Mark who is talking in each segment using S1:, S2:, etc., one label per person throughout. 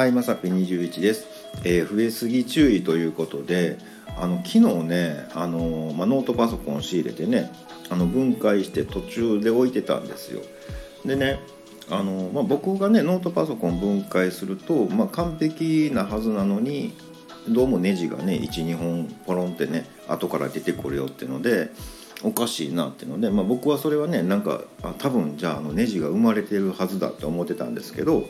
S1: はいまさぴ21です、えー増えすぎ注意ということであの昨日ねあの、ま、ノートパソコン仕入れてねあの分解して途中で置いてたんですよ。でねあの、ま、僕がねノートパソコン分解すると、ま、完璧なはずなのにどうもネジがね12本ポロンってね後から出てくるよっていうのでおかしいなっていうので、ま、僕はそれはねなんかあ多分じゃああのネジが生まれてるはずだって思ってたんですけど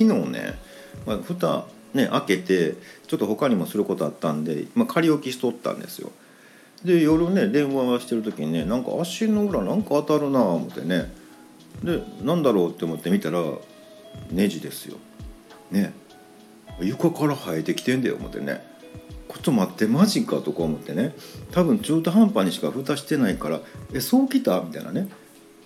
S1: 昨日ね、まあ、蓋ね開けてちょっと他にもすることあったんで、まあ、仮置きしとったんですよ。で夜ね電話してる時にねなんか足の裏なんか当たるなあ思ってね。でなんだろうって思って見たらネジですよ。ね。床から生えてきてんだよ思ってね。ちょっと待ってマジかとか思ってね。多分中途半端にしか蓋してないからえそうきた？みたいなね。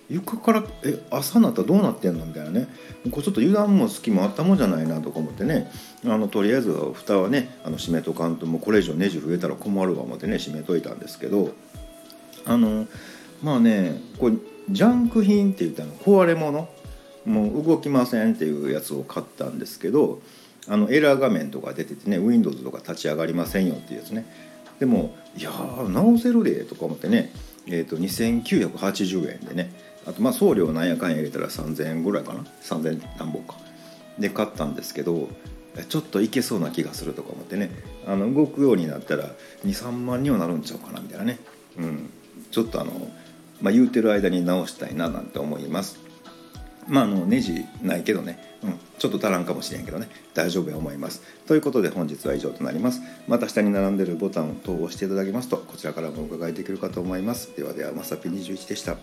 S1: 床からえ朝になったらどうなってんの？みたいなね。こうちょっと油断も隙もあったもんじゃないなとか思ってね。あのとりあえず蓋はねあの閉めとかんともうこれ以上ネジ増えたら困るわ思ってね閉めといたんですけど。あのまあねこれジャンク品って言ったの壊れ物？もう動きませんっていうやつを買ったんですけどあのエラー画面とか出ててね Windows とか立ち上がりませんよっていうやつね。でもいや直せるでとか思ってね。えー、と2980円でね。あとまあ送料なんやかんや入れたら3000円ぐらいかな。3000何本か。で買ったんですけどちょっといけそうな気がするとか思ってね。あの動くようになったら23万にはなるんちゃうかなみたいなね、うん、ちょっとあの、まあ、言うてる間に直したいななんて思います。まああのネジないけどね、うん、ちょっと足らんかもしれんけどね。大丈夫や思います。ということで本日は以上となります。また下に並んでるボタンを等押していただきますとこちらからもお伺いできるかと思います。ではではまさぴ21でした。